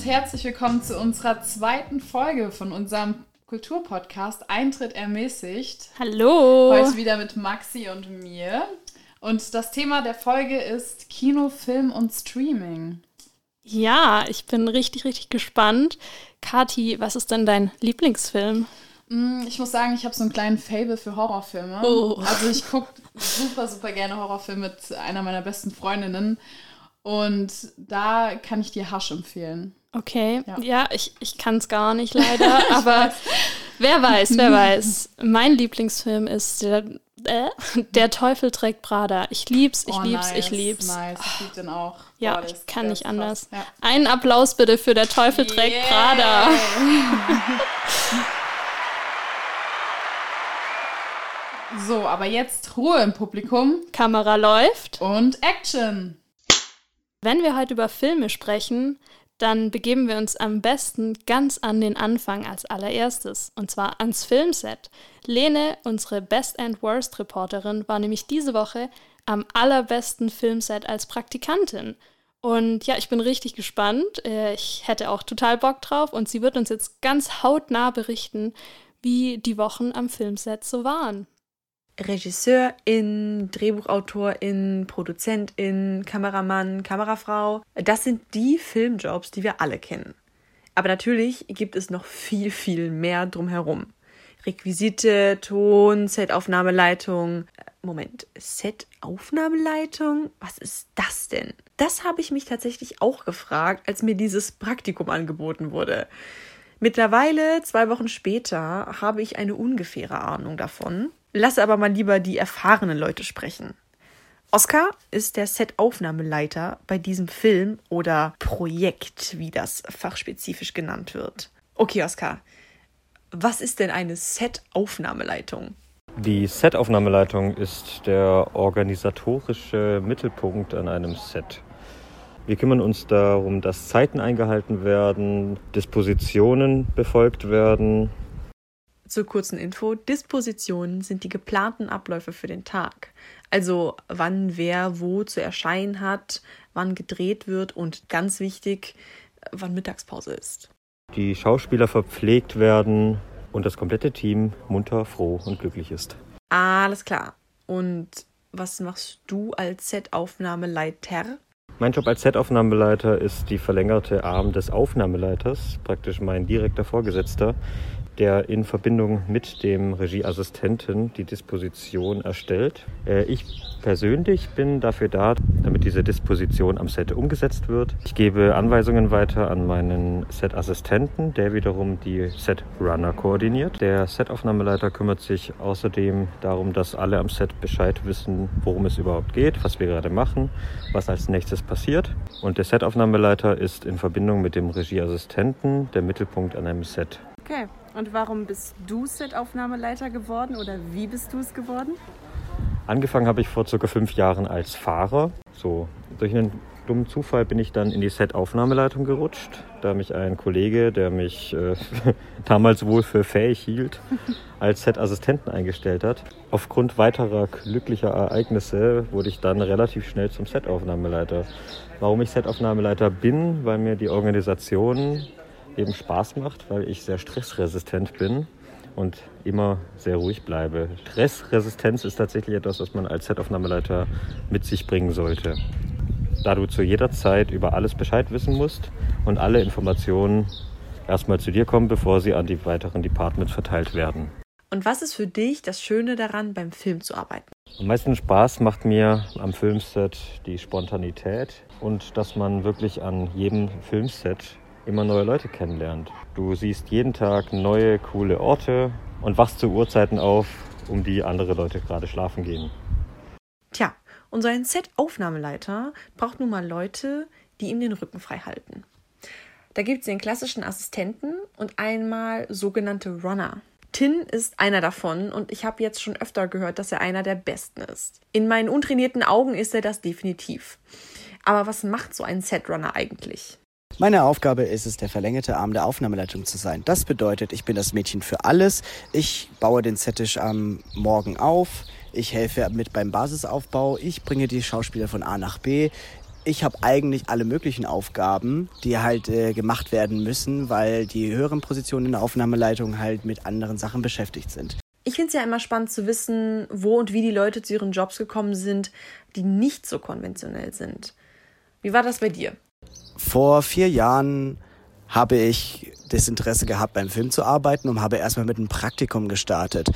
Und herzlich willkommen zu unserer zweiten Folge von unserem Kulturpodcast Eintritt ermäßigt. Hallo. Heute wieder mit Maxi und mir. Und das Thema der Folge ist Kino, Film und Streaming. Ja, ich bin richtig, richtig gespannt. Kati, was ist denn dein Lieblingsfilm? Mm, Ich muss sagen, ich habe so einen kleinen Fable für Horrorfilme. Oh. Also ich gucke super, super gerne Horrorfilme mit einer meiner besten Freundinnen. Und da kann ich dir Hasch empfehlen. Okay, Ja. ja, ich, ich kann es gar nicht leider, aber wer weiß, wer weiß. Mein Lieblingsfilm ist der, äh, der Teufel trägt Prada. Ich lieb's, ich Oh, lieb's, nice, ich lieb's. Nice, ich lieb den auch. Ja, der ich kann nicht anders. Ja. Einen Applaus bitte für der Teufel trägt. Prada. So, aber jetzt Ruhe im Publikum Kamera läuft. und Action. Wenn wir heute über Filme sprechen, dann begeben wir uns am besten ganz an den Anfang als allererstes, und zwar ans Filmset. Lene, unsere Best and Worst Reporterin, war nämlich diese Woche am allerbesten Filmset als Praktikantin. Und ja, ich bin richtig gespannt. Äh, Ich hätte auch total Bock drauf und sie wird uns jetzt ganz hautnah berichten, wie die Wochen am Filmset so waren. Regisseurin, Drehbuchautorin, Produzentin, Kameramann, Kamerafrau. Das sind die Filmjobs, die wir alle kennen. Aber natürlich gibt es noch viel, viel mehr drumherum. Requisite, Ton, Setaufnahmeleitung. Moment, Setaufnahmeleitung? Was ist das denn? Das habe ich mich tatsächlich auch gefragt, als mir dieses Praktikum angeboten wurde. Mittlerweile, zwei Wochen später, habe ich eine ungefähre Ahnung davon. Lasse aber mal lieber die erfahrenen Leute sprechen. Oscar ist der Set-Aufnahmeleiter bei diesem Film oder Projekt, wie das fachspezifisch genannt wird. Okay, Oscar, was ist denn eine Set-Aufnahmeleitung? Die Set-Aufnahmeleitung ist der organisatorische Mittelpunkt an einem Set. Wir kümmern uns darum, dass Zeiten eingehalten werden, Dispositionen befolgt werden. Zur kurzen Info, Dispositionen sind die geplanten Abläufe für den Tag. Also wann wer wo zu erscheinen hat, wann gedreht wird und ganz wichtig, wann Mittagspause ist. Die Schauspieler verpflegt werden und das komplette Team munter, froh und glücklich ist. Alles klar. Und was machst du als Set-Aufnahmeleiter? Mein Job als Set-Aufnahmeleiter ist die verlängerte Arm des Aufnahmeleiters, praktisch mein direkter Vorgesetzter, der in Verbindung mit dem Regieassistenten die Disposition erstellt. Äh, Ich persönlich bin dafür da, damit diese Disposition am Set umgesetzt wird. Ich gebe Anweisungen weiter an meinen Set-Assistenten, der wiederum die Set-Runner koordiniert. Der Set-Aufnahmeleiter kümmert sich außerdem darum, dass alle am Set Bescheid wissen, worum es überhaupt geht, was wir gerade machen, was als nächstes passiert. Und der Set-Aufnahmeleiter ist in Verbindung mit dem Regieassistenten der Mittelpunkt an einem Set. Okay. Und warum bist du Set-Aufnahmeleiter geworden oder wie bist du es geworden? Angefangen habe ich vor circa fünf Jahren als Fahrer. So, durch einen dummen Zufall bin ich dann in die Set-Aufnahmeleitung gerutscht, da mich ein Kollege, der mich äh, damals wohl für fähig hielt, als Set-Assistenten eingestellt hat. Aufgrund weiterer glücklicher Ereignisse wurde ich dann relativ schnell zum Set-Aufnahmeleiter. Warum ich Set-Aufnahmeleiter bin, weil mir die Organisation eben Spaß macht, weil ich sehr stressresistent bin und immer sehr ruhig bleibe. Stressresistenz ist tatsächlich etwas, was man als Setaufnahmeleiter mit sich bringen sollte. Da du zu jeder Zeit über alles Bescheid wissen musst und alle Informationen erstmal zu dir kommen, bevor sie an die weiteren Departments verteilt werden. Und was ist für dich das Schöne daran, beim Film zu arbeiten? Am meisten Spaß macht mir am Filmset die Spontanität und dass man wirklich an jedem Filmset immer neue Leute kennenlernt. Du siehst jeden Tag neue, coole Orte und wachst zu Uhrzeiten auf, um die andere Leute gerade schlafen gehen. Tja, und so ein Set-Aufnahmeleiter braucht nun mal Leute, die ihm den Rücken frei halten. Da gibt es den klassischen Assistenten und einmal sogenannte Runner. Tin ist einer davon und ich habe jetzt schon öfter gehört, dass er einer der besten ist. In meinen untrainierten Augen ist er das definitiv. Aber was macht so ein Setrunner eigentlich? Meine Aufgabe ist es, der verlängerte Arm der Aufnahmeleitung zu sein. Das bedeutet, ich bin das Mädchen für alles. Ich baue den Settisch am Morgen auf. Ich helfe mit beim Basisaufbau. Ich bringe die Schauspieler von A nach B. ich habe eigentlich alle möglichen Aufgaben, die halt äh, gemacht werden müssen, weil die höheren Positionen in der Aufnahmeleitung halt mit anderen Sachen beschäftigt sind. Ich finde es ja immer spannend zu wissen, wo und wie die Leute zu ihren Jobs gekommen sind, die nicht so konventionell sind. Wie war das bei dir? Vor vier Jahren habe ich das Interesse gehabt, beim Film zu arbeiten und habe erstmal mit einem Praktikum gestartet.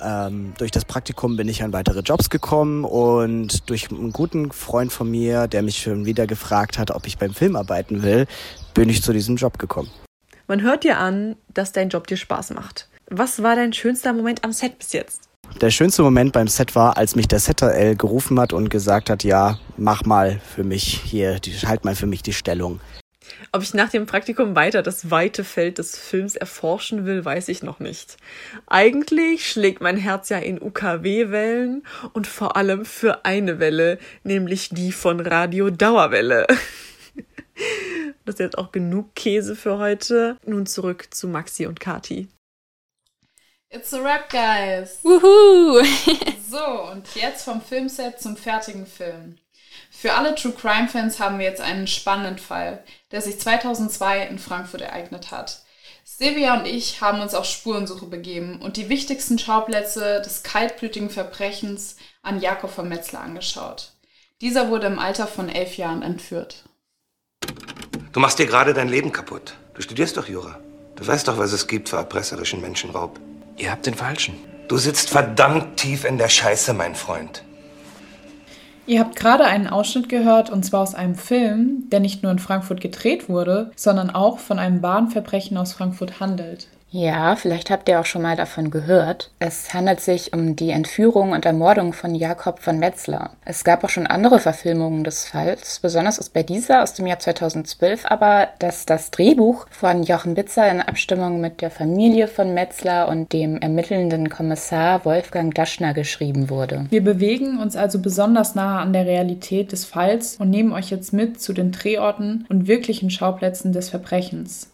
Ähm, durch das Praktikum bin ich an weitere Jobs gekommen und durch einen guten Freund von mir, der mich schon wieder gefragt hat, ob ich beim Film arbeiten will, bin ich zu diesem Job gekommen. Man hört dir an, dass dein Job dir Spaß macht. Was war dein schönster Moment am Set bis jetzt? Der schönste Moment beim Set war, als mich der Setter L gerufen hat und gesagt hat, ja, mach mal für mich hier, halt mal für mich die Stellung. Ob ich nach dem Praktikum weiter das weite Feld des Films erforschen will, weiß ich noch nicht. Eigentlich schlägt mein Herz ja in UKW-Wellen und vor allem für eine Welle, nämlich die von Radio Dauerwelle. Das ist jetzt auch genug Käse für heute. Nun zurück zu Maxi und Kati. It's a Rap, guys! Wuhu! so, und jetzt vom Filmset zum fertigen Film. Für alle True Crime Fans haben wir jetzt einen spannenden Fall, der sich 2002 in Frankfurt ereignet hat. Silvia und ich haben uns auf Spurensuche begeben und die wichtigsten Schauplätze des kaltblütigen Verbrechens an Jakob von Metzler angeschaut. Dieser wurde im Alter von elf Jahren entführt. Du machst dir gerade dein Leben kaputt. Du studierst doch Jura. Du weißt doch, was es gibt für erpresserischen Menschenraub. Ihr habt den Falschen. Du sitzt verdammt tief in der Scheiße, mein Freund. Ihr habt gerade einen Ausschnitt gehört, und zwar aus einem Film, der nicht nur in Frankfurt gedreht wurde, sondern auch von einem wahren Verbrechen aus Frankfurt handelt. Ja, vielleicht habt ihr auch schon mal davon gehört. Es handelt sich um die Entführung und Ermordung von Jakob von Metzler. Es gab auch schon andere Verfilmungen des Falls. Besonders ist bei dieser aus dem Jahr 2012 aber, dass das Drehbuch von Jochen Bitzer in Abstimmung mit der Familie von Metzler und dem ermittelnden Kommissar Wolfgang Daschner geschrieben wurde. Wir bewegen uns also besonders nahe an der Realität des Falls und nehmen euch jetzt mit zu den Drehorten und wirklichen Schauplätzen des Verbrechens.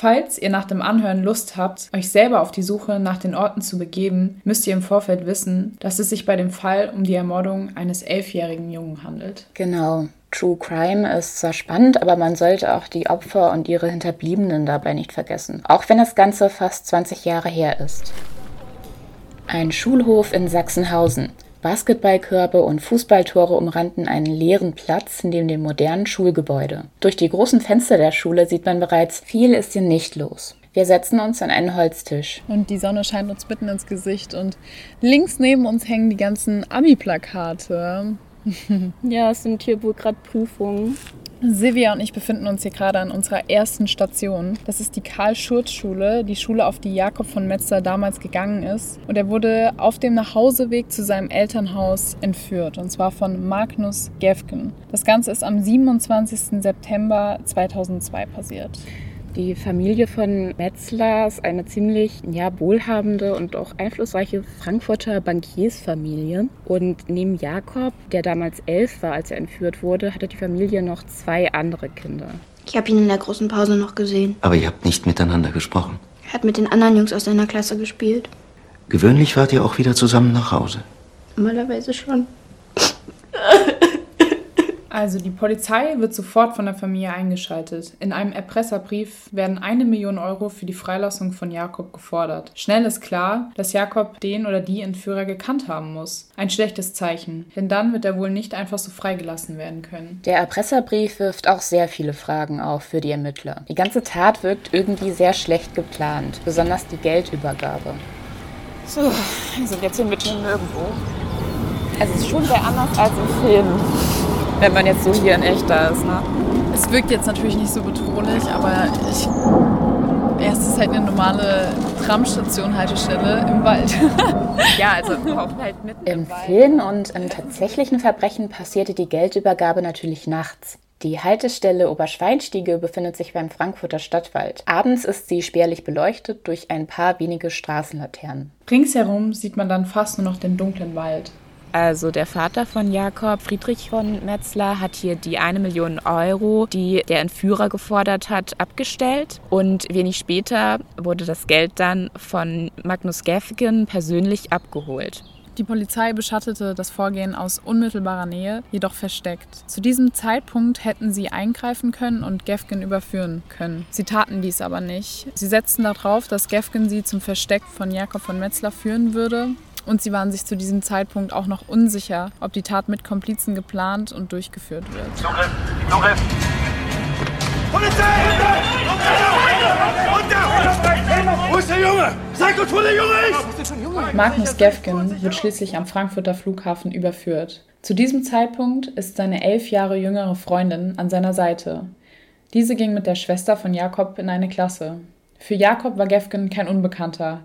Falls ihr nach dem Anhören Lust habt, euch selber auf die Suche nach den Orten zu begeben, müsst ihr im Vorfeld wissen, dass es sich bei dem Fall um die Ermordung eines elfjährigen Jungen handelt. Genau. True Crime ist zwar spannend, aber man sollte auch die Opfer und ihre Hinterbliebenen dabei nicht vergessen. Auch wenn das Ganze fast 20 Jahre her ist. Ein Schulhof in Sachsenhausen. Basketballkörbe und Fußballtore umrannten einen leeren Platz neben dem modernen Schulgebäude. Durch die großen Fenster der Schule sieht man bereits, viel ist hier nicht los. Wir setzen uns an einen Holztisch. Und die Sonne scheint uns mitten ins Gesicht und links neben uns hängen die ganzen Abi-Plakate. ja, es sind hier wohl gerade Prüfungen. Silvia und ich befinden uns hier gerade an unserer ersten Station. Das ist die Karl-Schurz-Schule, die Schule, auf die Jakob von Metzler damals gegangen ist. Und er wurde auf dem Nachhauseweg zu seinem Elternhaus entführt, und zwar von Magnus Gefgen. Das Ganze ist am 27. September 2002 passiert. Die Familie von Metzler ist eine ziemlich ja, wohlhabende und auch einflussreiche Frankfurter Bankiersfamilie. Und neben Jakob, der damals elf war, als er entführt wurde, hatte die Familie noch zwei andere Kinder. Ich habe ihn in der großen Pause noch gesehen. Aber ihr habt nicht miteinander gesprochen. Er hat mit den anderen Jungs aus seiner Klasse gespielt. Gewöhnlich fahrt ihr auch wieder zusammen nach Hause. Normalerweise schon. Also die Polizei wird sofort von der Familie eingeschaltet. In einem Erpresserbrief werden eine Million Euro für die Freilassung von Jakob gefordert. Schnell ist klar, dass Jakob den oder die Entführer gekannt haben muss. Ein schlechtes Zeichen, denn dann wird er wohl nicht einfach so freigelassen werden können. Der Erpresserbrief wirft auch sehr viele Fragen auf für die Ermittler. Die ganze Tat wirkt irgendwie sehr schlecht geplant, besonders die Geldübergabe. So, wir sind jetzt hier mitten nirgendwo. Es ist schon sehr anders als im Film wenn man jetzt so hier in echt da ist. Ne? Es wirkt jetzt natürlich nicht so bedrohlich, aber ich. Ja, es ist halt eine normale Tramstation, Haltestelle im Wald. ja, also halt mit. Im, Im Film und im tatsächlichen Verbrechen passierte die Geldübergabe natürlich nachts. Die Haltestelle Oberschweinstiege befindet sich beim Frankfurter Stadtwald. Abends ist sie spärlich beleuchtet durch ein paar wenige Straßenlaternen. Ringsherum sieht man dann fast nur noch den dunklen Wald. Also der Vater von Jakob, Friedrich von Metzler, hat hier die eine Million Euro, die der Entführer gefordert hat, abgestellt. Und wenig später wurde das Geld dann von Magnus Gefgen persönlich abgeholt. Die Polizei beschattete das Vorgehen aus unmittelbarer Nähe, jedoch versteckt. Zu diesem Zeitpunkt hätten sie eingreifen können und Gefgen überführen können. Sie taten dies aber nicht. Sie setzten darauf, dass Gefgen sie zum Versteck von Jakob von Metzler führen würde. Und sie waren sich zu diesem Zeitpunkt auch noch unsicher, ob die Tat mit Komplizen geplant und durchgeführt wird. Zugriff! Zugriff! Polizei! Wo ist der Junge? Sag uns, wo der Junge ist! Magnus Gefgen wird schließlich am Frankfurter Flughafen überführt. Zu diesem Zeitpunkt ist seine elf Jahre jüngere Freundin an seiner Seite. Diese ging mit der Schwester von Jakob in eine Klasse. Für Jakob war Gefgen kein Unbekannter,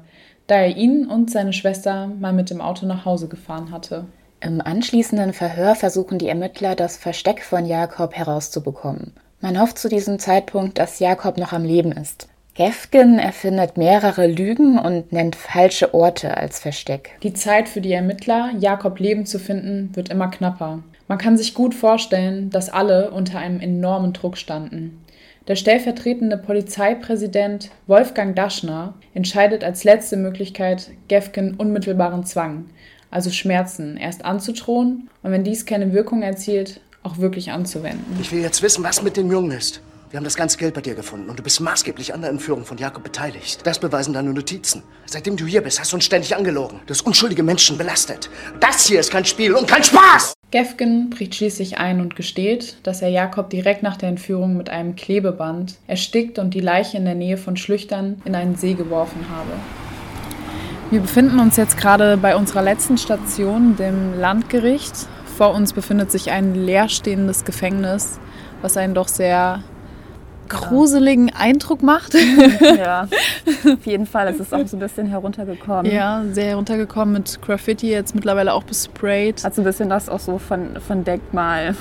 da er ihn und seine Schwester mal mit dem Auto nach Hause gefahren hatte. Im anschließenden Verhör versuchen die Ermittler, das Versteck von Jakob herauszubekommen. Man hofft zu diesem Zeitpunkt, dass Jakob noch am Leben ist. Gefgen erfindet mehrere Lügen und nennt falsche Orte als Versteck. Die Zeit für die Ermittler, Jakob Leben zu finden, wird immer knapper. Man kann sich gut vorstellen, dass alle unter einem enormen Druck standen. Der stellvertretende Polizeipräsident Wolfgang Daschner entscheidet als letzte Möglichkeit Gefgen unmittelbaren Zwang, also Schmerzen, erst anzudrohen und wenn dies keine Wirkung erzielt, auch wirklich anzuwenden. Ich will jetzt wissen, was mit dem Jungen ist. Wir haben das ganze Geld bei dir gefunden und du bist maßgeblich an der Entführung von Jakob beteiligt. Das beweisen deine Notizen. Seitdem du hier bist, hast du uns ständig angelogen. Du hast unschuldige Menschen belastet. Das hier ist kein Spiel und kein Spaß! Gefgen bricht schließlich ein und gesteht, dass er Jakob direkt nach der Entführung mit einem Klebeband erstickt und die Leiche in der Nähe von Schlüchtern in einen See geworfen habe. Wir befinden uns jetzt gerade bei unserer letzten Station, dem Landgericht. Vor uns befindet sich ein leerstehendes Gefängnis, was einen doch sehr gruseligen Eindruck macht. ja, auf jeden Fall. Es ist auch so ein bisschen heruntergekommen. Ja, sehr heruntergekommen mit Graffiti, jetzt mittlerweile auch besprayt. Hat so ein bisschen das auch so von, von Denkmal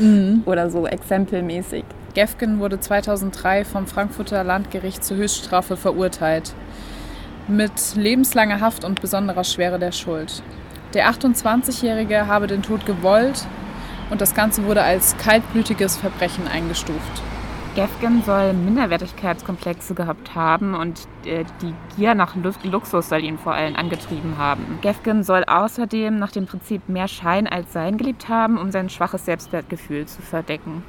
mhm. oder so exempelmäßig. Gefgen wurde 2003 vom Frankfurter Landgericht zur Höchststrafe verurteilt. Mit lebenslanger Haft und besonderer Schwere der Schuld. Der 28-Jährige habe den Tod gewollt und das Ganze wurde als kaltblütiges Verbrechen eingestuft. Gefgen soll Minderwertigkeitskomplexe gehabt haben und äh, die Gier nach Luxus soll ihn vor allem angetrieben haben. Gefgen soll außerdem nach dem Prinzip mehr Schein als Sein geliebt haben, um sein schwaches Selbstwertgefühl zu verdecken.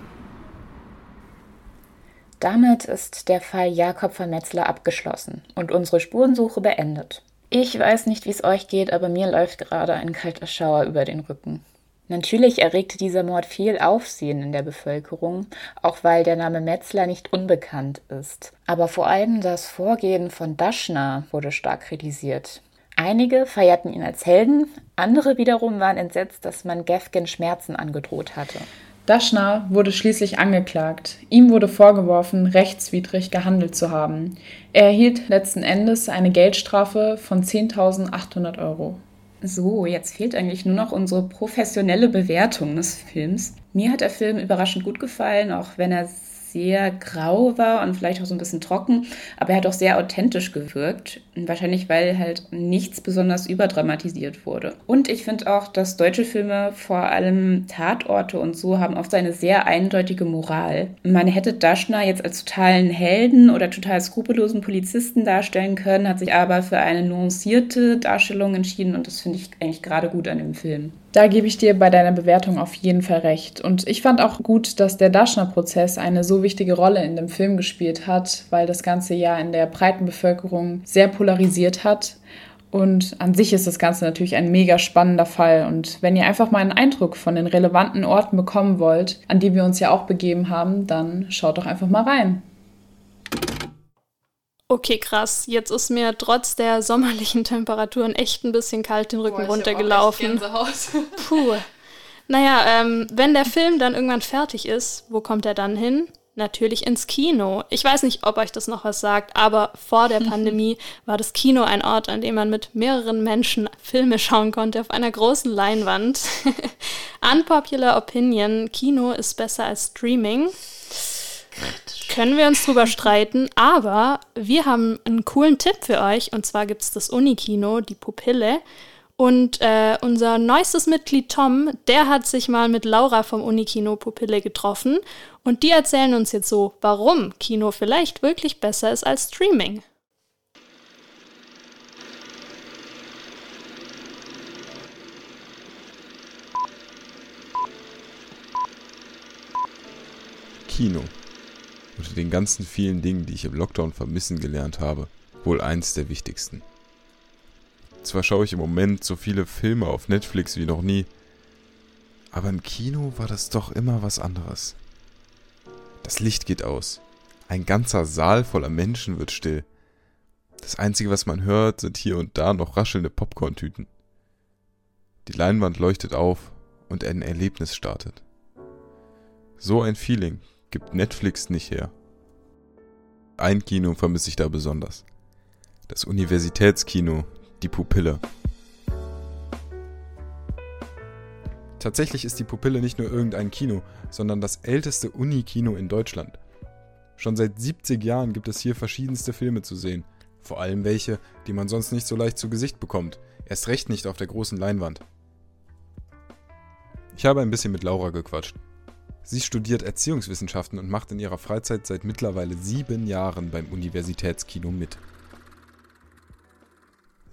Damit ist der Fall Jakob von Metzler abgeschlossen und unsere Spurensuche beendet. Ich weiß nicht, wie es euch geht, aber mir läuft gerade ein kalter Schauer über den Rücken. Natürlich erregte dieser Mord viel Aufsehen in der Bevölkerung, auch weil der Name Metzler nicht unbekannt ist. Aber vor allem das Vorgehen von Daschner wurde stark kritisiert. Einige feierten ihn als Helden, andere wiederum waren entsetzt, dass man Gefgen Schmerzen angedroht hatte. Daschner wurde schließlich angeklagt. Ihm wurde vorgeworfen, rechtswidrig gehandelt zu haben. Er erhielt letzten Endes eine Geldstrafe von 10.800 Euro. So, jetzt fehlt eigentlich nur noch unsere professionelle Bewertung des Films. Mir hat der Film überraschend gut gefallen, auch wenn er sehr grau war und vielleicht auch so ein bisschen trocken, aber er hat auch sehr authentisch gewirkt. Wahrscheinlich, weil halt nichts besonders überdramatisiert wurde. Und ich finde auch, dass deutsche Filme, vor allem Tatorte und so, haben oft eine sehr eindeutige Moral. Man hätte Daschner jetzt als totalen Helden oder total skrupellosen Polizisten darstellen können, hat sich aber für eine nuancierte Darstellung entschieden und das finde ich eigentlich gerade gut an dem Film. Da gebe ich dir bei deiner Bewertung auf jeden Fall recht. Und ich fand auch gut, dass der Daschner-Prozess eine so wichtige Rolle in dem Film gespielt hat, weil das Ganze ja in der breiten Bevölkerung sehr polarisiert hat. Und an sich ist das Ganze natürlich ein mega spannender Fall. Und wenn ihr einfach mal einen Eindruck von den relevanten Orten bekommen wollt, an die wir uns ja auch begeben haben, dann schaut doch einfach mal rein. Okay, krass. Jetzt ist mir trotz der sommerlichen Temperaturen echt ein bisschen kalt den Rücken Boah, runtergelaufen. Puh. Naja, ähm, wenn der Film dann irgendwann fertig ist, wo kommt er dann hin? Natürlich ins Kino. Ich weiß nicht, ob euch das noch was sagt, aber vor der Pandemie war das Kino ein Ort, an dem man mit mehreren Menschen Filme schauen konnte auf einer großen Leinwand. Unpopular Opinion, Kino ist besser als Streaming. Können wir uns drüber streiten, aber wir haben einen coolen Tipp für euch. Und zwar gibt es das Unikino, die Pupille. Und äh, unser neuestes Mitglied Tom, der hat sich mal mit Laura vom Unikino Pupille getroffen. Und die erzählen uns jetzt so, warum Kino vielleicht wirklich besser ist als Streaming. Kino. Unter den ganzen vielen Dingen, die ich im Lockdown vermissen gelernt habe, wohl eins der wichtigsten. Zwar schaue ich im Moment so viele Filme auf Netflix wie noch nie, aber im Kino war das doch immer was anderes. Das Licht geht aus. Ein ganzer Saal voller Menschen wird still. Das Einzige, was man hört, sind hier und da noch raschelnde Popcorntüten. Die Leinwand leuchtet auf und ein Erlebnis startet. So ein Feeling gibt Netflix nicht her. Ein Kino vermisse ich da besonders. Das Universitätskino, die Pupille. Tatsächlich ist die Pupille nicht nur irgendein Kino, sondern das älteste Unikino in Deutschland. Schon seit 70 Jahren gibt es hier verschiedenste Filme zu sehen. Vor allem welche, die man sonst nicht so leicht zu Gesicht bekommt. Erst recht nicht auf der großen Leinwand. Ich habe ein bisschen mit Laura gequatscht. Sie studiert Erziehungswissenschaften und macht in ihrer Freizeit seit mittlerweile sieben Jahren beim Universitätskino mit.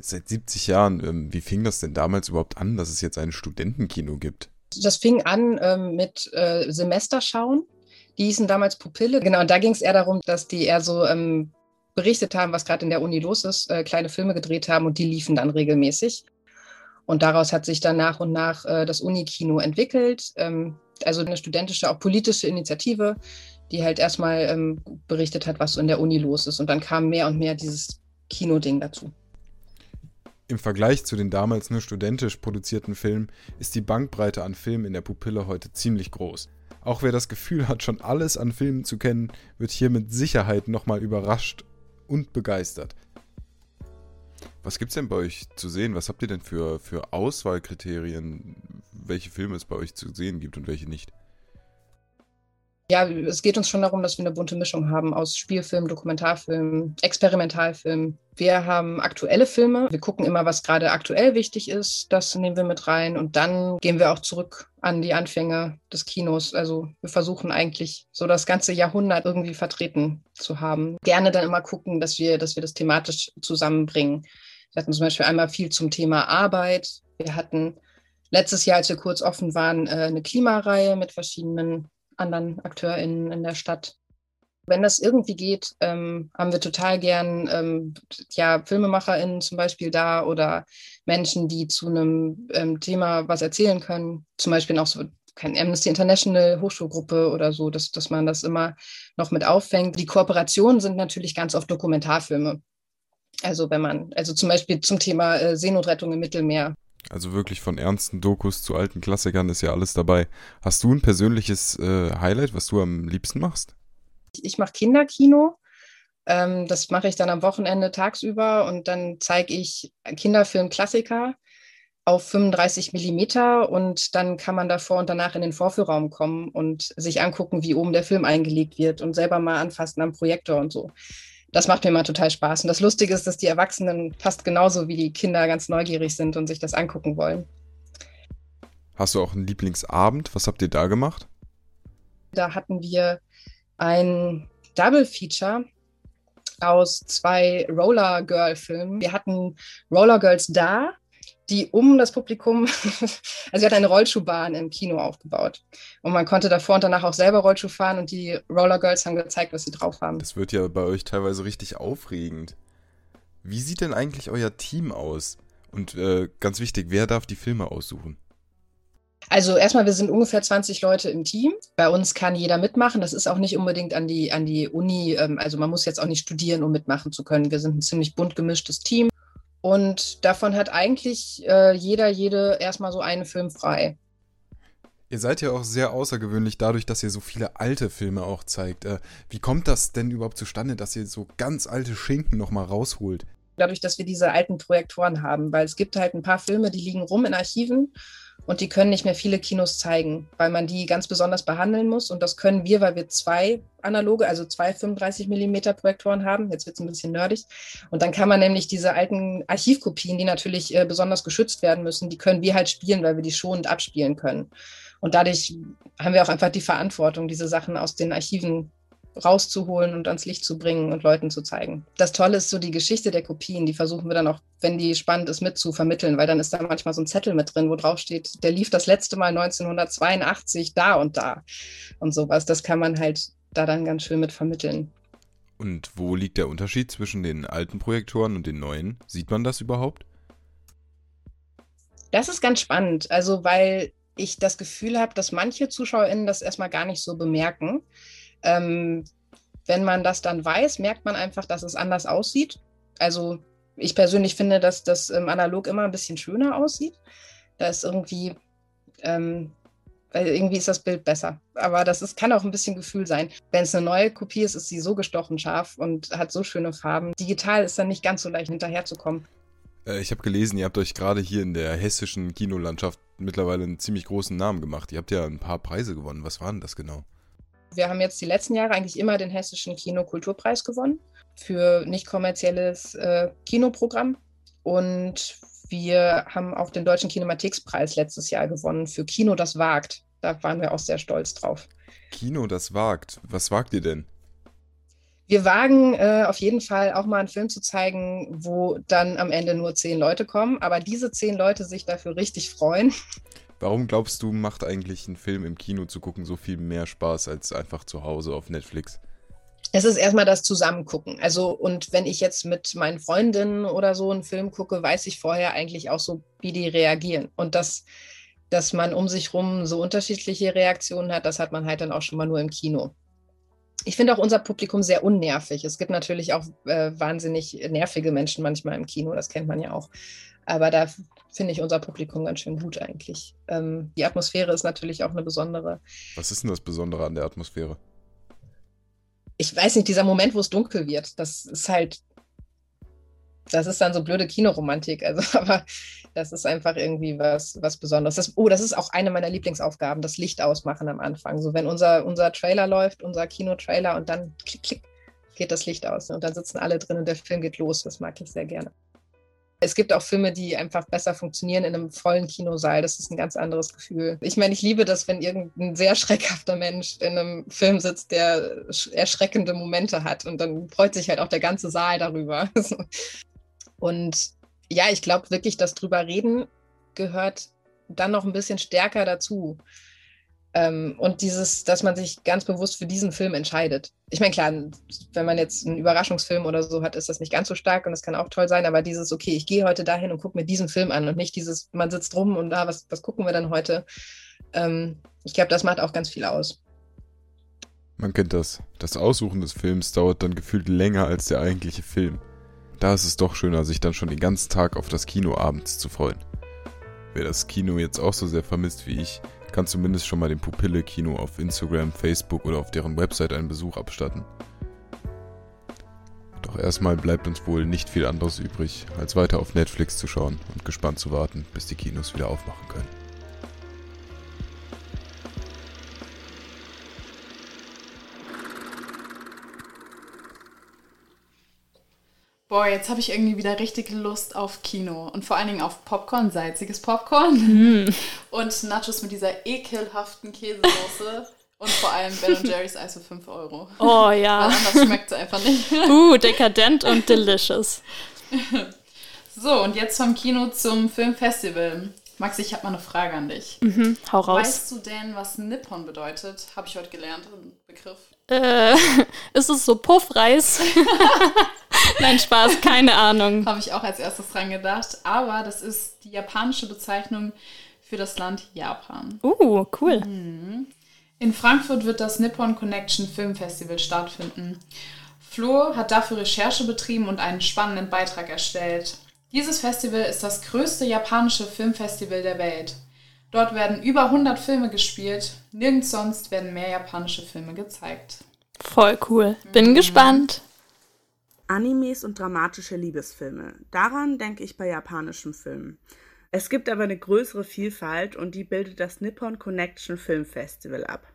Seit 70 Jahren. Ähm, wie fing das denn damals überhaupt an, dass es jetzt ein Studentenkino gibt? Das fing an ähm, mit äh, Semesterschauen. Die hießen damals Pupille. Genau, und da ging es eher darum, dass die eher so ähm, berichtet haben, was gerade in der Uni los ist, äh, kleine Filme gedreht haben und die liefen dann regelmäßig. Und daraus hat sich dann nach und nach äh, das Unikino entwickelt. Ähm, also eine studentische, auch politische Initiative, die halt erstmal ähm, berichtet hat, was so in der Uni los ist. Und dann kam mehr und mehr dieses Kino-Ding dazu. Im Vergleich zu den damals nur studentisch produzierten Filmen ist die Bankbreite an Filmen in der Pupille heute ziemlich groß. Auch wer das Gefühl hat, schon alles an Filmen zu kennen, wird hier mit Sicherheit nochmal überrascht und begeistert. Was gibt's denn bei euch zu sehen? Was habt ihr denn für, für Auswahlkriterien, welche Filme es bei euch zu sehen gibt und welche nicht? Ja, es geht uns schon darum, dass wir eine bunte Mischung haben aus Spielfilm, Dokumentarfilm, Experimentalfilm. Wir haben aktuelle Filme. Wir gucken immer, was gerade aktuell wichtig ist. Das nehmen wir mit rein. Und dann gehen wir auch zurück an die Anfänge des Kinos. Also wir versuchen eigentlich so das ganze Jahrhundert irgendwie vertreten zu haben. Gerne dann immer gucken, dass wir, dass wir das thematisch zusammenbringen. Wir hatten zum Beispiel einmal viel zum Thema Arbeit. Wir hatten letztes Jahr, als wir kurz offen waren, äh, eine Klimareihe mit verschiedenen anderen AkteurInnen in der Stadt. Wenn das irgendwie geht, ähm, haben wir total gern ähm, ja, FilmemacherInnen zum Beispiel da oder Menschen, die zu einem ähm, Thema was erzählen können. Zum Beispiel auch so kein Amnesty International Hochschulgruppe oder so, dass, dass man das immer noch mit auffängt. Die Kooperationen sind natürlich ganz oft Dokumentarfilme. Also wenn man, also zum Beispiel zum Thema äh, Seenotrettung im Mittelmeer. Also wirklich von ernsten Dokus zu alten Klassikern ist ja alles dabei. Hast du ein persönliches äh, Highlight, was du am liebsten machst? Ich mache Kinderkino. Ähm, das mache ich dann am Wochenende tagsüber und dann zeige ich Kinderfilm-Klassiker auf 35 Millimeter und dann kann man davor und danach in den Vorführraum kommen und sich angucken, wie oben der Film eingelegt wird und selber mal anfassen am Projektor und so das macht mir immer total Spaß. Und das Lustige ist, dass die Erwachsenen fast genauso wie die Kinder ganz neugierig sind und sich das angucken wollen. Hast du auch einen Lieblingsabend? Was habt ihr da gemacht? Da hatten wir ein Double Feature aus zwei Roller Girl Filmen. Wir hatten Roller Girls da die um das Publikum, also sie hat eine Rollschuhbahn im Kino aufgebaut. Und man konnte davor und danach auch selber Rollschuh fahren und die Roller Girls haben gezeigt, was sie drauf haben. Das wird ja bei euch teilweise richtig aufregend. Wie sieht denn eigentlich euer Team aus? Und äh, ganz wichtig, wer darf die Filme aussuchen? Also erstmal, wir sind ungefähr 20 Leute im Team. Bei uns kann jeder mitmachen. Das ist auch nicht unbedingt an die, an die Uni. Ähm, also man muss jetzt auch nicht studieren, um mitmachen zu können. Wir sind ein ziemlich bunt gemischtes Team. Und davon hat eigentlich äh, jeder, jede erstmal so einen Film frei. Ihr seid ja auch sehr außergewöhnlich dadurch, dass ihr so viele alte Filme auch zeigt. Äh, wie kommt das denn überhaupt zustande, dass ihr so ganz alte Schinken nochmal rausholt? Dadurch, dass wir diese alten Projektoren haben, weil es gibt halt ein paar Filme, die liegen rum in Archiven und die können nicht mehr viele Kinos zeigen, weil man die ganz besonders behandeln muss. Und das können wir, weil wir zwei analoge, also zwei 35 mm Projektoren haben. Jetzt wird es ein bisschen nerdig. Und dann kann man nämlich diese alten Archivkopien, die natürlich äh, besonders geschützt werden müssen, die können wir halt spielen, weil wir die schonend abspielen können. Und dadurch haben wir auch einfach die Verantwortung, diese Sachen aus den Archiven rauszuholen und ans Licht zu bringen und Leuten zu zeigen. Das Tolle ist so die Geschichte der Kopien, die versuchen wir dann auch, wenn die spannend ist, mit zu vermitteln, weil dann ist da manchmal so ein Zettel mit drin, wo drauf steht, der lief das letzte Mal 1982 da und da und sowas. Das kann man halt da dann ganz schön mit vermitteln. Und wo liegt der Unterschied zwischen den alten Projektoren und den neuen? Sieht man das überhaupt? Das ist ganz spannend, also weil ich das Gefühl habe, dass manche ZuschauerInnen das erstmal gar nicht so bemerken. Ähm, wenn man das dann weiß, merkt man einfach, dass es anders aussieht. Also ich persönlich finde, dass das ähm, analog immer ein bisschen schöner aussieht. Da ist irgendwie, ähm, weil irgendwie ist das Bild besser. Aber das ist, kann auch ein bisschen Gefühl sein. Wenn es eine neue Kopie ist, ist sie so gestochen scharf und hat so schöne Farben. Digital ist dann nicht ganz so leicht hinterherzukommen. Äh, ich habe gelesen, ihr habt euch gerade hier in der hessischen Kinolandschaft mittlerweile einen ziemlich großen Namen gemacht. Ihr habt ja ein paar Preise gewonnen. Was waren das genau? Wir haben jetzt die letzten Jahre eigentlich immer den hessischen Kinokulturpreis gewonnen für nicht kommerzielles äh, Kinoprogramm. Und wir haben auch den Deutschen Kinemathekspreis letztes Jahr gewonnen für Kino, das wagt. Da waren wir auch sehr stolz drauf. Kino, das wagt. Was wagt ihr denn? Wir wagen äh, auf jeden Fall auch mal einen Film zu zeigen, wo dann am Ende nur zehn Leute kommen, aber diese zehn Leute sich dafür richtig freuen. Warum glaubst du, macht eigentlich ein Film im Kino zu gucken so viel mehr Spaß als einfach zu Hause auf Netflix? Es ist erstmal das Zusammengucken. Also, und wenn ich jetzt mit meinen Freundinnen oder so einen Film gucke, weiß ich vorher eigentlich auch so, wie die reagieren. Und das, dass man um sich rum so unterschiedliche Reaktionen hat, das hat man halt dann auch schon mal nur im Kino ich finde auch unser Publikum sehr unnervig. Es gibt natürlich auch äh, wahnsinnig nervige Menschen manchmal im Kino, das kennt man ja auch. Aber da finde ich unser Publikum ganz schön gut eigentlich. Ähm, die Atmosphäre ist natürlich auch eine besondere. Was ist denn das Besondere an der Atmosphäre? Ich weiß nicht, dieser Moment, wo es dunkel wird, das ist halt, das ist dann so blöde Kinoromantik. Also, aber das ist einfach irgendwie was, was Besonderes. Das, oh, das ist auch eine meiner Lieblingsaufgaben, das Licht ausmachen am Anfang. So, wenn unser, unser Trailer läuft, unser Kinotrailer und dann klick, klick, geht das Licht aus. Und dann sitzen alle drin und der Film geht los. Das mag ich sehr gerne. Es gibt auch Filme, die einfach besser funktionieren in einem vollen Kinosaal. Das ist ein ganz anderes Gefühl. Ich meine, ich liebe das, wenn irgendein sehr schreckhafter Mensch in einem Film sitzt, der erschreckende Momente hat. Und dann freut sich halt auch der ganze Saal darüber. Und ja, ich glaube wirklich, dass drüber reden gehört dann noch ein bisschen stärker dazu. Ähm, und dieses, dass man sich ganz bewusst für diesen Film entscheidet. Ich meine, klar, wenn man jetzt einen Überraschungsfilm oder so hat, ist das nicht ganz so stark und das kann auch toll sein, aber dieses, okay, ich gehe heute dahin und gucke mir diesen Film an und nicht dieses, man sitzt rum und da, ah, was, was gucken wir dann heute? Ähm, ich glaube, das macht auch ganz viel aus. Man kennt das. Das Aussuchen des Films dauert dann gefühlt länger als der eigentliche Film. Da ist es doch schöner, sich dann schon den ganzen Tag auf das Kino abends zu freuen. Wer das Kino jetzt auch so sehr vermisst wie ich, kann zumindest schon mal dem Pupille Kino auf Instagram, Facebook oder auf deren Website einen Besuch abstatten. Doch erstmal bleibt uns wohl nicht viel anderes übrig, als weiter auf Netflix zu schauen und gespannt zu warten, bis die Kinos wieder aufmachen können. Boah, jetzt habe ich irgendwie wieder richtig Lust auf Kino und vor allen Dingen auf Popcorn, salziges Popcorn mm. und Nachos mit dieser ekelhaften Käsesoße und vor allem Ben Jerry's Eis für 5 Euro. Oh ja. Weil anders schmeckt es einfach nicht. Uh, dekadent und delicious. So, und jetzt vom Kino zum Filmfestival. Max, ich habe mal eine Frage an dich. Mhm, hau raus. Weißt du denn, was Nippon bedeutet? Habe ich heute gelernt, ein Begriff. Äh, ist es so Puffreis? Nein, Spaß, keine Ahnung. Habe ich auch als erstes dran gedacht. Aber das ist die japanische Bezeichnung für das Land Japan. Uh, cool. Mhm. In Frankfurt wird das Nippon Connection Film Festival stattfinden. Flo hat dafür Recherche betrieben und einen spannenden Beitrag erstellt. Dieses Festival ist das größte japanische Filmfestival der Welt. Dort werden über 100 Filme gespielt. Nirgends sonst werden mehr japanische Filme gezeigt. Voll cool. Bin mhm. gespannt. Animes und dramatische Liebesfilme. Daran denke ich bei japanischen Filmen. Es gibt aber eine größere Vielfalt und die bildet das Nippon Connection Film Festival ab.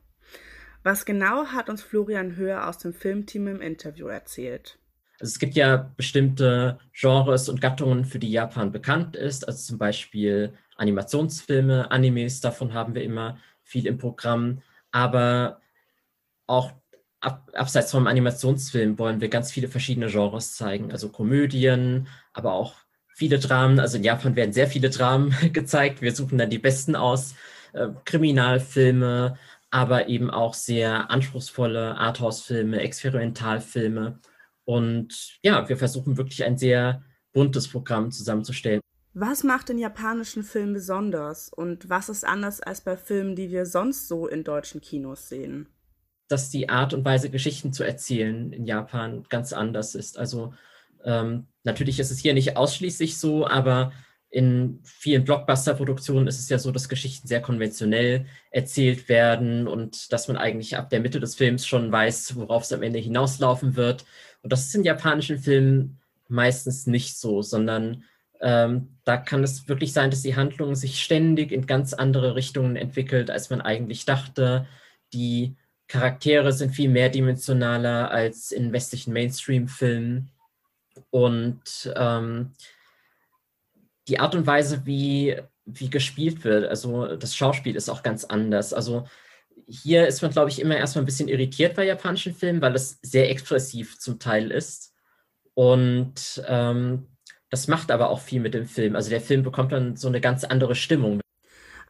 Was genau hat uns Florian Höher aus dem Filmteam im Interview erzählt? Also es gibt ja bestimmte Genres und Gattungen, für die Japan bekannt ist, also zum Beispiel Animationsfilme, Animes, davon haben wir immer viel im Programm, aber auch ab, abseits vom Animationsfilm wollen wir ganz viele verschiedene Genres zeigen, also Komödien, aber auch viele Dramen. Also in Japan werden sehr viele Dramen gezeigt. Wir suchen dann die besten aus, äh, Kriminalfilme, aber eben auch sehr anspruchsvolle Arthouse-Filme, Experimentalfilme. Und ja, wir versuchen wirklich ein sehr buntes Programm zusammenzustellen. Was macht den japanischen Film besonders und was ist anders als bei Filmen, die wir sonst so in deutschen Kinos sehen? Dass die Art und Weise, Geschichten zu erzählen in Japan ganz anders ist. Also ähm, natürlich ist es hier nicht ausschließlich so, aber in vielen Blockbuster-Produktionen ist es ja so, dass Geschichten sehr konventionell erzählt werden und dass man eigentlich ab der Mitte des Films schon weiß, worauf es am Ende hinauslaufen wird. Und das ist in japanischen Filmen meistens nicht so, sondern ähm, da kann es wirklich sein, dass die Handlung sich ständig in ganz andere Richtungen entwickelt, als man eigentlich dachte. Die Charaktere sind viel mehrdimensionaler als in westlichen Mainstream-Filmen. Und ähm, die Art und Weise, wie, wie gespielt wird, also das Schauspiel ist auch ganz anders. Also hier ist man, glaube ich, immer erstmal ein bisschen irritiert bei japanischen Filmen, weil es sehr expressiv zum Teil ist. Und ähm, das macht aber auch viel mit dem Film. Also der Film bekommt dann so eine ganz andere Stimmung.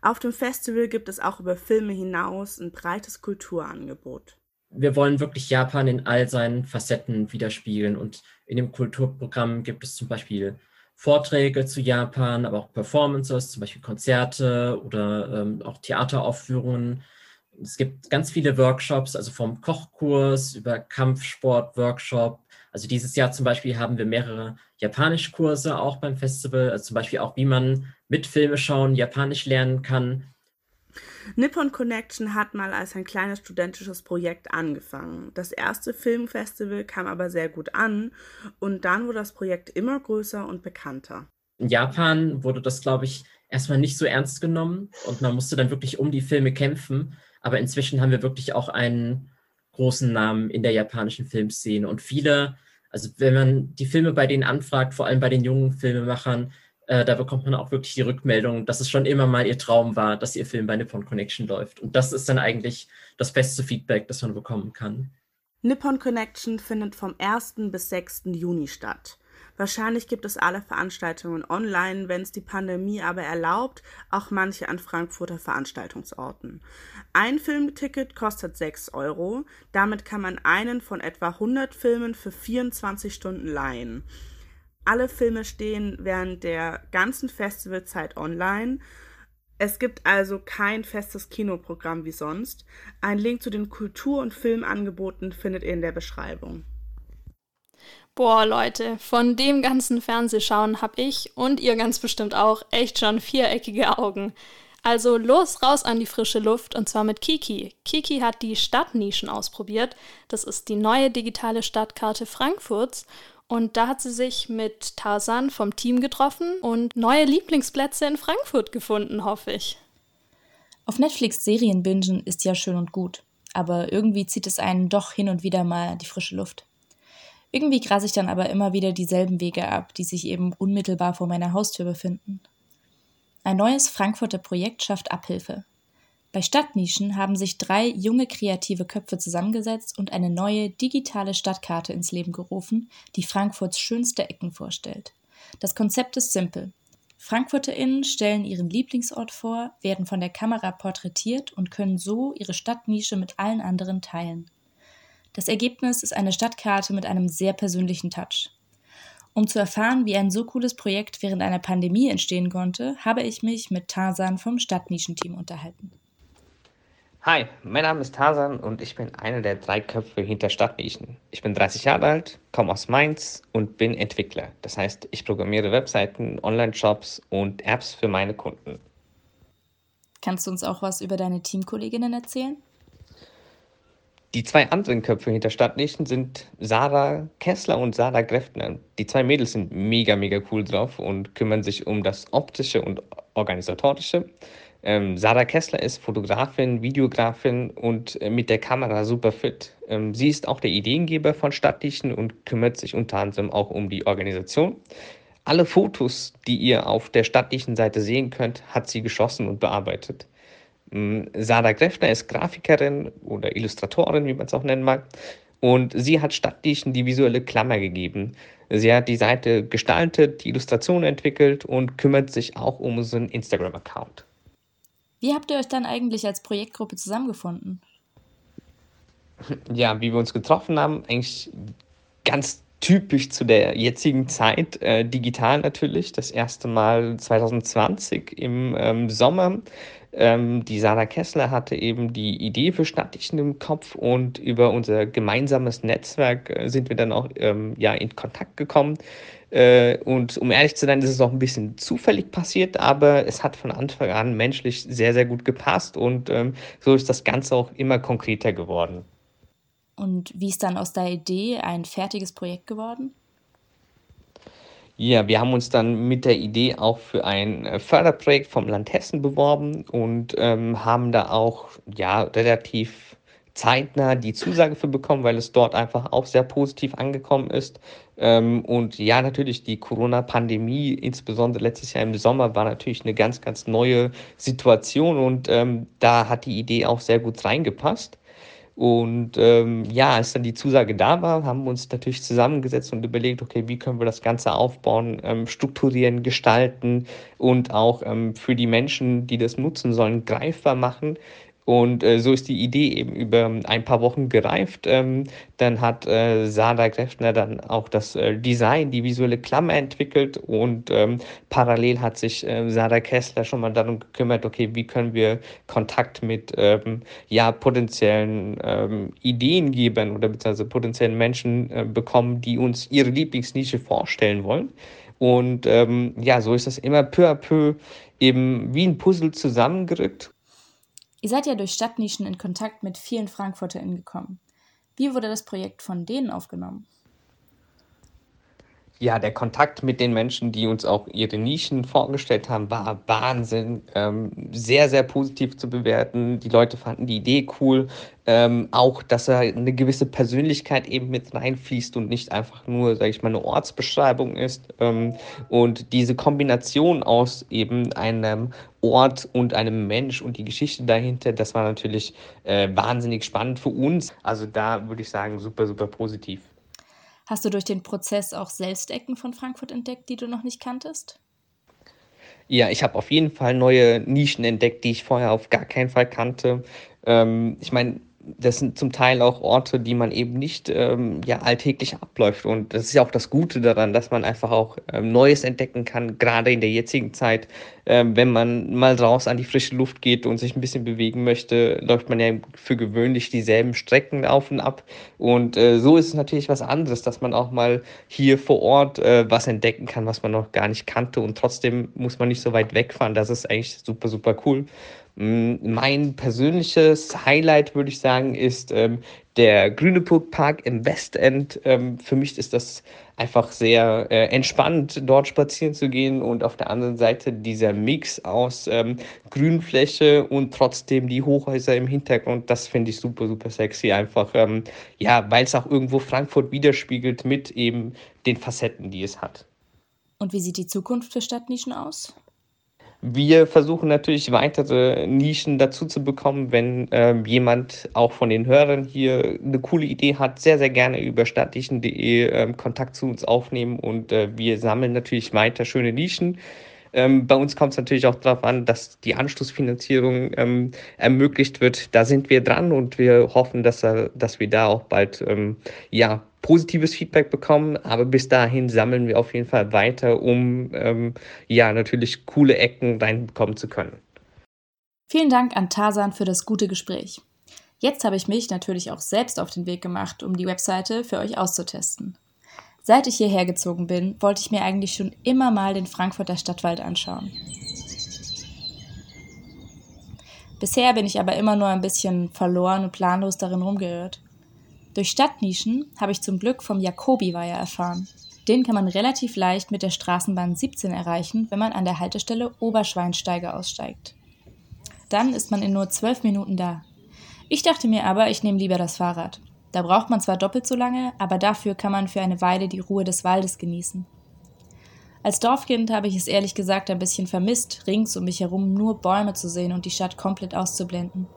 Auf dem Festival gibt es auch über Filme hinaus ein breites Kulturangebot. Wir wollen wirklich Japan in all seinen Facetten widerspiegeln. Und in dem Kulturprogramm gibt es zum Beispiel Vorträge zu Japan, aber auch Performances, zum Beispiel Konzerte oder ähm, auch Theateraufführungen. Es gibt ganz viele Workshops, also vom Kochkurs über Kampfsport-Workshop. Also dieses Jahr zum Beispiel haben wir mehrere Japanischkurse auch beim Festival, also zum Beispiel auch, wie man mit Filme schauen Japanisch lernen kann. Nippon Connection hat mal als ein kleines studentisches Projekt angefangen. Das erste Filmfestival kam aber sehr gut an und dann wurde das Projekt immer größer und bekannter. In Japan wurde das, glaube ich, erstmal nicht so ernst genommen und man musste dann wirklich um die Filme kämpfen. Aber inzwischen haben wir wirklich auch einen großen Namen in der japanischen Filmszene und viele, also wenn man die Filme bei denen anfragt, vor allem bei den jungen Filmemachern, äh, da bekommt man auch wirklich die Rückmeldung, dass es schon immer mal ihr Traum war, dass ihr Film bei Nippon Connection läuft. Und das ist dann eigentlich das beste Feedback, das man bekommen kann. Nippon Connection findet vom 1. bis 6. Juni statt. Wahrscheinlich gibt es alle Veranstaltungen online, wenn es die Pandemie aber erlaubt, auch manche an Frankfurter Veranstaltungsorten. Ein Filmticket kostet 6 Euro. Damit kann man einen von etwa 100 Filmen für 24 Stunden leihen. Alle Filme stehen während der ganzen Festivalzeit online. Es gibt also kein festes Kinoprogramm wie sonst. Ein Link zu den Kultur- und Filmangeboten findet ihr in der Beschreibung. Boah, Leute, von dem ganzen Fernsehschauen habe ich und ihr ganz bestimmt auch echt schon viereckige Augen. Also los raus an die frische Luft und zwar mit Kiki. Kiki hat die Stadtnischen ausprobiert. Das ist die neue digitale Stadtkarte Frankfurts und da hat sie sich mit Tarzan vom Team getroffen und neue Lieblingsplätze in Frankfurt gefunden, hoffe ich. Auf Netflix Serien bingen ist ja schön und gut, aber irgendwie zieht es einen doch hin und wieder mal die frische Luft. Irgendwie grase ich dann aber immer wieder dieselben Wege ab, die sich eben unmittelbar vor meiner Haustür befinden. Ein neues Frankfurter Projekt schafft Abhilfe. Bei Stadtnischen haben sich drei junge kreative Köpfe zusammengesetzt und eine neue digitale Stadtkarte ins Leben gerufen, die Frankfurts schönste Ecken vorstellt. Das Konzept ist simpel. FrankfurterInnen stellen ihren Lieblingsort vor, werden von der Kamera porträtiert und können so ihre Stadtnische mit allen anderen teilen. Das Ergebnis ist eine Stadtkarte mit einem sehr persönlichen Touch. Um zu erfahren, wie ein so cooles Projekt während einer Pandemie entstehen konnte, habe ich mich mit Tarzan vom Stadtnischenteam unterhalten. Hi, mein Name ist Tarzan und ich bin einer der drei Köpfe hinter Stadtnischen. Ich bin 30 Jahre alt, komme aus Mainz und bin Entwickler. Das heißt, ich programmiere Webseiten, Online-Shops und Apps für meine Kunden. Kannst du uns auch was über deine Teamkolleginnen erzählen? Die zwei anderen Köpfe hinter Stadtnischen sind Sarah Kessler und Sarah Greffner. Die zwei Mädels sind mega, mega cool drauf und kümmern sich um das Optische und Organisatorische. Ähm, Sarah Kessler ist Fotografin, Videografin und äh, mit der Kamera super fit. Ähm, sie ist auch der Ideengeber von Stadtdichten und kümmert sich unter anderem auch um die Organisation. Alle Fotos, die ihr auf der Stadtdichten-Seite sehen könnt, hat sie geschossen und bearbeitet. Ähm, Sarah Greffner ist Grafikerin oder Illustratorin, wie man es auch nennen mag. Und sie hat Stadtdichten die visuelle Klammer gegeben. Sie hat die Seite gestaltet, die Illustrationen entwickelt und kümmert sich auch um unseren Instagram-Account. Wie habt ihr euch dann eigentlich als Projektgruppe zusammengefunden? Ja, wie wir uns getroffen haben, eigentlich ganz typisch zu der jetzigen Zeit, äh, digital natürlich, das erste Mal 2020 im ähm, Sommer. Ähm, die Sarah Kessler hatte eben die Idee für Stadtdichten im Kopf und über unser gemeinsames Netzwerk äh, sind wir dann auch ähm, ja, in Kontakt gekommen. Äh, und um ehrlich zu sein, ist es auch ein bisschen zufällig passiert, aber es hat von Anfang an menschlich sehr, sehr gut gepasst und ähm, so ist das Ganze auch immer konkreter geworden. Und wie ist dann aus der Idee ein fertiges Projekt geworden? Ja, wir haben uns dann mit der Idee auch für ein äh, Förderprojekt vom Land Hessen beworben und ähm, haben da auch ja relativ zeitnah die Zusage für bekommen, weil es dort einfach auch sehr positiv angekommen ist. Ähm, und ja, natürlich die Corona-Pandemie, insbesondere letztes Jahr im Sommer, war natürlich eine ganz, ganz neue Situation und ähm, da hat die Idee auch sehr gut reingepasst. Und ähm, ja, als dann die Zusage da war, haben wir uns natürlich zusammengesetzt und überlegt, okay, wie können wir das Ganze aufbauen, ähm, strukturieren, gestalten und auch ähm, für die Menschen, die das nutzen sollen, greifbar machen. Und äh, so ist die Idee eben über ein paar Wochen gereift. Ähm, dann hat äh, Sandra Greffner dann auch das äh, Design, die visuelle Klammer entwickelt und ähm, parallel hat sich äh, Sandra Kessler schon mal darum gekümmert, okay, wie können wir Kontakt mit ähm, ja, potenziellen ähm, Ideengebern oder beziehungsweise potenziellen Menschen äh, bekommen, die uns ihre Lieblingsnische vorstellen wollen. Und ähm, ja, so ist das immer peu à peu eben wie ein Puzzle zusammengerückt Ihr seid ja durch Stadtnischen in Kontakt mit vielen FrankfurterInnen gekommen. Wie wurde das Projekt von denen aufgenommen? Ja, der Kontakt mit den Menschen, die uns auch ihre Nischen vorgestellt haben, war Wahnsinn. Ähm, sehr, sehr positiv zu bewerten. Die Leute fanden die Idee cool. Ähm, auch, dass da eine gewisse Persönlichkeit eben mit reinfließt und nicht einfach nur, sage ich mal, eine Ortsbeschreibung ist. Ähm, und diese Kombination aus eben einem Ort und einem Mensch und die Geschichte dahinter, das war natürlich äh, wahnsinnig spannend für uns. Also da würde ich sagen, super, super positiv. Hast du durch den Prozess auch selbst Ecken von Frankfurt entdeckt, die du noch nicht kanntest? Ja, ich habe auf jeden Fall neue Nischen entdeckt, die ich vorher auf gar keinen Fall kannte. Ähm, ich meine, das sind zum Teil auch Orte, die man eben nicht ähm, ja, alltäglich abläuft. Und das ist ja auch das Gute daran, dass man einfach auch ähm, Neues entdecken kann, gerade in der jetzigen Zeit. Ähm, wenn man mal raus an die frische Luft geht und sich ein bisschen bewegen möchte, läuft man ja für gewöhnlich dieselben Strecken auf und ab. Und äh, so ist es natürlich was anderes, dass man auch mal hier vor Ort äh, was entdecken kann, was man noch gar nicht kannte. Und trotzdem muss man nicht so weit wegfahren. Das ist eigentlich super, super cool. Mm, mein persönliches Highlight, würde ich sagen, ist ähm, der Grüneburg Park im Westend. Ähm, für mich ist das einfach sehr äh, entspannt, dort spazieren zu gehen und auf der anderen Seite dieser Mix aus ähm, Grünfläche und trotzdem die Hochhäuser im Hintergrund, das finde ich super, super sexy. Einfach, ähm, ja, weil es auch irgendwo Frankfurt widerspiegelt mit eben den Facetten, die es hat. Und wie sieht die Zukunft für Stadtnischen aus? Wir versuchen natürlich weitere Nischen dazu zu bekommen, wenn ähm, jemand auch von den Hörern hier eine coole Idee hat, sehr, sehr gerne über stadtnischen.de ähm, Kontakt zu uns aufnehmen und äh, wir sammeln natürlich weiter schöne Nischen. Ähm, bei uns kommt es natürlich auch darauf an, dass die Anschlussfinanzierung ähm, ermöglicht wird. Da sind wir dran und wir hoffen, dass, dass wir da auch bald ähm, ja, positives Feedback bekommen, aber bis dahin sammeln wir auf jeden Fall weiter, um ähm, ja natürlich coole Ecken reinbekommen zu können. Vielen Dank an Tasan für das gute Gespräch. Jetzt habe ich mich natürlich auch selbst auf den Weg gemacht, um die Webseite für euch auszutesten. Seit ich hierher gezogen bin, wollte ich mir eigentlich schon immer mal den Frankfurter Stadtwald anschauen. Bisher bin ich aber immer nur ein bisschen verloren und planlos darin rumgeirrt. Durch Stadtnischen habe ich zum Glück vom Jakobiweiher erfahren. Den kann man relativ leicht mit der Straßenbahn 17 erreichen, wenn man an der Haltestelle Oberschweinsteiger aussteigt. Dann ist man in nur zwölf Minuten da. Ich dachte mir aber, ich nehme lieber das Fahrrad. Da braucht man zwar doppelt so lange, aber dafür kann man für eine Weile die Ruhe des Waldes genießen. Als Dorfkind habe ich es ehrlich gesagt ein bisschen vermisst, rings um mich herum nur Bäume zu sehen und die Stadt komplett auszublenden.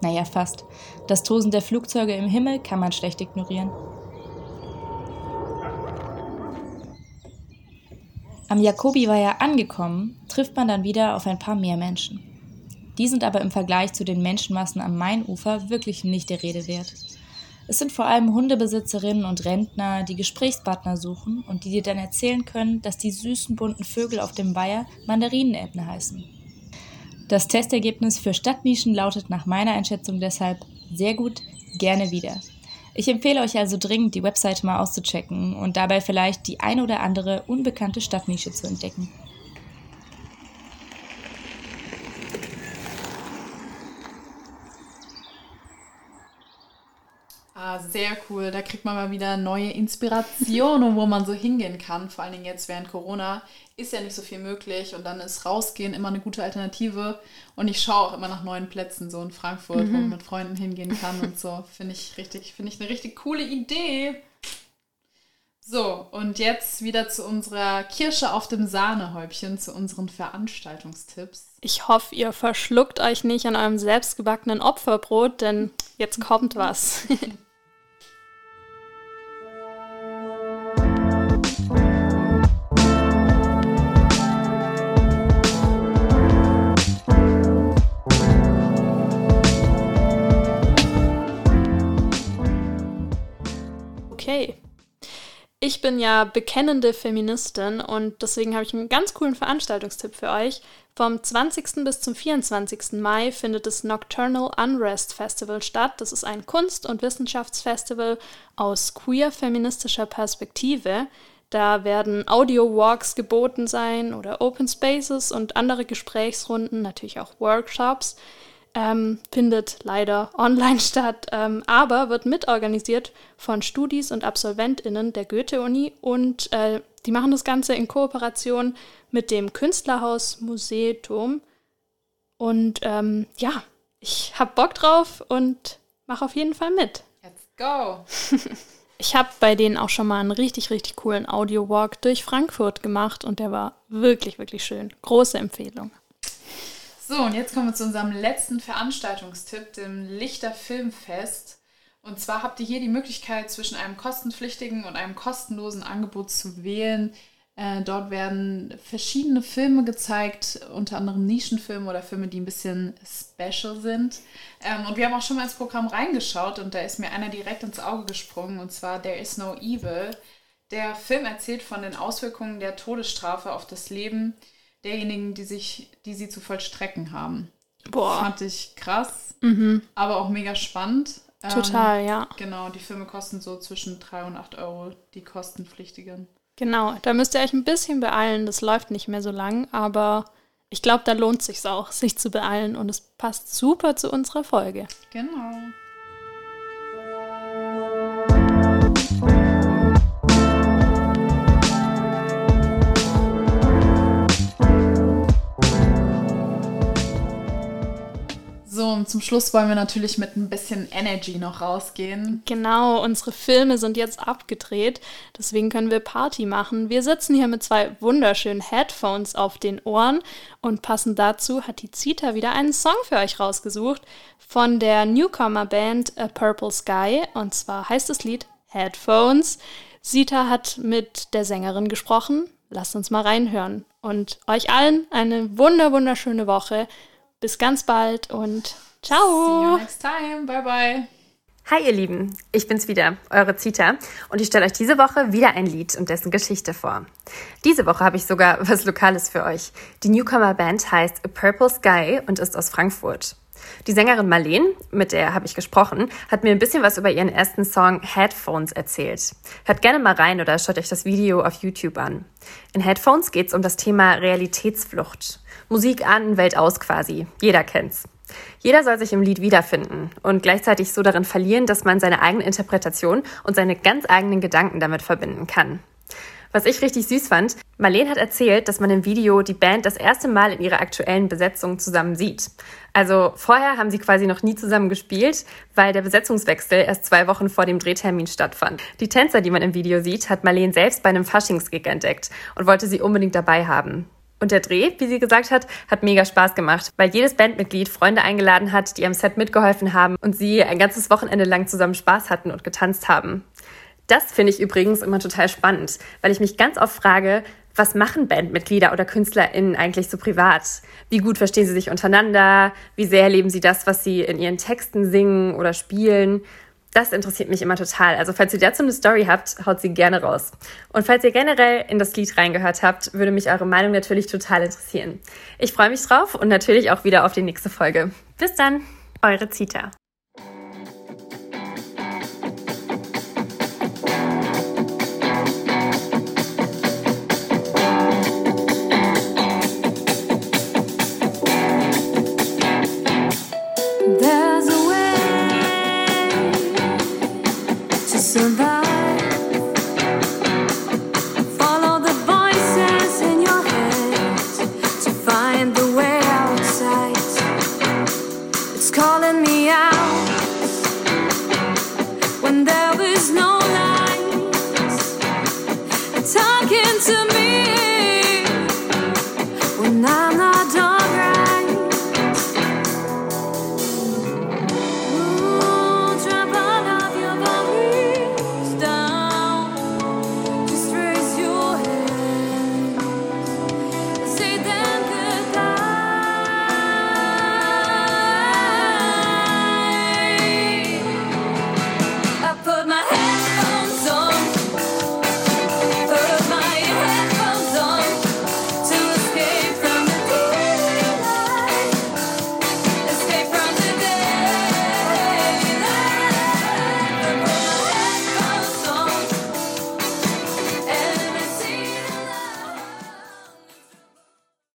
Naja, fast. Das Tosen der Flugzeuge im Himmel kann man schlecht ignorieren. Am Jakobi war ja angekommen, trifft man dann wieder auf ein paar mehr Menschen. Die sind aber im Vergleich zu den Menschenmassen am Mainufer wirklich nicht der Rede wert. Es sind vor allem Hundebesitzerinnen und Rentner, die Gesprächspartner suchen und die dir dann erzählen können, dass die süßen bunten Vögel auf dem Weiher Mandarinenenten heißen. Das Testergebnis für Stadtnischen lautet nach meiner Einschätzung deshalb sehr gut, gerne wieder. Ich empfehle euch also dringend, die Webseite mal auszuchecken und dabei vielleicht die ein oder andere unbekannte Stadtnische zu entdecken. Sehr cool. Da kriegt man mal wieder neue Inspirationen, wo man so hingehen kann. Vor allen Dingen jetzt während Corona ist ja nicht so viel möglich und dann ist rausgehen immer eine gute Alternative. Und ich schaue auch immer nach neuen Plätzen so in Frankfurt, mhm. wo man mit Freunden hingehen kann und so. Finde ich richtig, finde ich eine richtig coole Idee. So, und jetzt wieder zu unserer Kirsche auf dem Sahnehäubchen, zu unseren Veranstaltungstipps. Ich hoffe, ihr verschluckt euch nicht an eurem selbstgebackenen Opferbrot, denn jetzt kommt was. Ich bin ja bekennende Feministin und deswegen habe ich einen ganz coolen Veranstaltungstipp für euch. Vom 20. bis zum 24. Mai findet das Nocturnal Unrest Festival statt. Das ist ein Kunst- und Wissenschaftsfestival aus queer-feministischer Perspektive. Da werden Audio-Walks geboten sein oder Open Spaces und andere Gesprächsrunden, natürlich auch Workshops ähm, findet leider online statt, ähm, aber wird mitorganisiert von Studis und AbsolventInnen der Goethe-Uni und äh, die machen das Ganze in Kooperation mit dem Künstlerhaus Museum. Und ähm, ja, ich hab Bock drauf und mache auf jeden Fall mit. Let's go! ich habe bei denen auch schon mal einen richtig, richtig coolen Audio-Walk durch Frankfurt gemacht und der war wirklich, wirklich schön. Große Empfehlung. So, und jetzt kommen wir zu unserem letzten Veranstaltungstipp, dem Lichter Filmfest. Und zwar habt ihr hier die Möglichkeit, zwischen einem kostenpflichtigen und einem kostenlosen Angebot zu wählen. Äh, dort werden verschiedene Filme gezeigt, unter anderem Nischenfilme oder Filme, die ein bisschen special sind. Ähm, und wir haben auch schon mal ins Programm reingeschaut und da ist mir einer direkt ins Auge gesprungen, und zwar There is no evil. Der Film erzählt von den Auswirkungen der Todesstrafe auf das Leben derjenigen, die sich, die sie zu vollstrecken haben. Boah. Fand ich krass, mhm. aber auch mega spannend. Total, ähm, ja. Genau, die Filme kosten so zwischen 3 und 8 Euro, die kostenpflichtigen. Genau, da müsst ihr euch ein bisschen beeilen, das läuft nicht mehr so lang, aber ich glaube, da lohnt es sich auch, sich zu beeilen und es passt super zu unserer Folge. Genau. Und zum Schluss wollen wir natürlich mit ein bisschen Energy noch rausgehen. Genau, unsere Filme sind jetzt abgedreht, deswegen können wir Party machen. Wir sitzen hier mit zwei wunderschönen Headphones auf den Ohren und passend dazu hat die Zita wieder einen Song für euch rausgesucht von der Newcomer-Band A Purple Sky und zwar heißt das Lied Headphones. Zita hat mit der Sängerin gesprochen. Lasst uns mal reinhören und euch allen eine wunder wunderschöne Woche. Bis ganz bald und ciao. See you next time. Bye bye. Hi ihr Lieben, ich bin's wieder, eure Zita und ich stelle euch diese Woche wieder ein Lied und dessen Geschichte vor. Diese Woche habe ich sogar was Lokales für euch. Die Newcomer Band heißt A Purple Sky und ist aus Frankfurt. Die Sängerin Marlene, mit der habe ich gesprochen, hat mir ein bisschen was über ihren ersten Song Headphones erzählt. Hört gerne mal rein oder schaut euch das Video auf YouTube an. In Headphones geht es um das Thema Realitätsflucht. Musik an, Welt aus quasi. Jeder kennt's. Jeder soll sich im Lied wiederfinden und gleichzeitig so darin verlieren, dass man seine eigene Interpretation und seine ganz eigenen Gedanken damit verbinden kann. Was ich richtig süß fand, Marlene hat erzählt, dass man im Video die Band das erste Mal in ihrer aktuellen Besetzung zusammen sieht. Also vorher haben sie quasi noch nie zusammen gespielt, weil der Besetzungswechsel erst zwei Wochen vor dem Drehtermin stattfand. Die Tänzer, die man im Video sieht, hat Marlene selbst bei einem Faschingsgig entdeckt und wollte sie unbedingt dabei haben. Und der Dreh, wie sie gesagt hat, hat mega Spaß gemacht, weil jedes Bandmitglied Freunde eingeladen hat, die am Set mitgeholfen haben und sie ein ganzes Wochenende lang zusammen Spaß hatten und getanzt haben. Das finde ich übrigens immer total spannend, weil ich mich ganz oft frage, Was machen Bandmitglieder oder KünstlerInnen eigentlich so privat? Wie gut verstehen sie sich untereinander? Wie sehr leben sie das, was sie in ihren Texten singen oder spielen? Das interessiert mich immer total. Also falls ihr dazu eine Story habt, haut sie gerne raus. Und falls ihr generell in das Lied reingehört habt, würde mich eure Meinung natürlich total interessieren. Ich freue mich drauf und natürlich auch wieder auf die nächste Folge. Bis dann, eure Zita.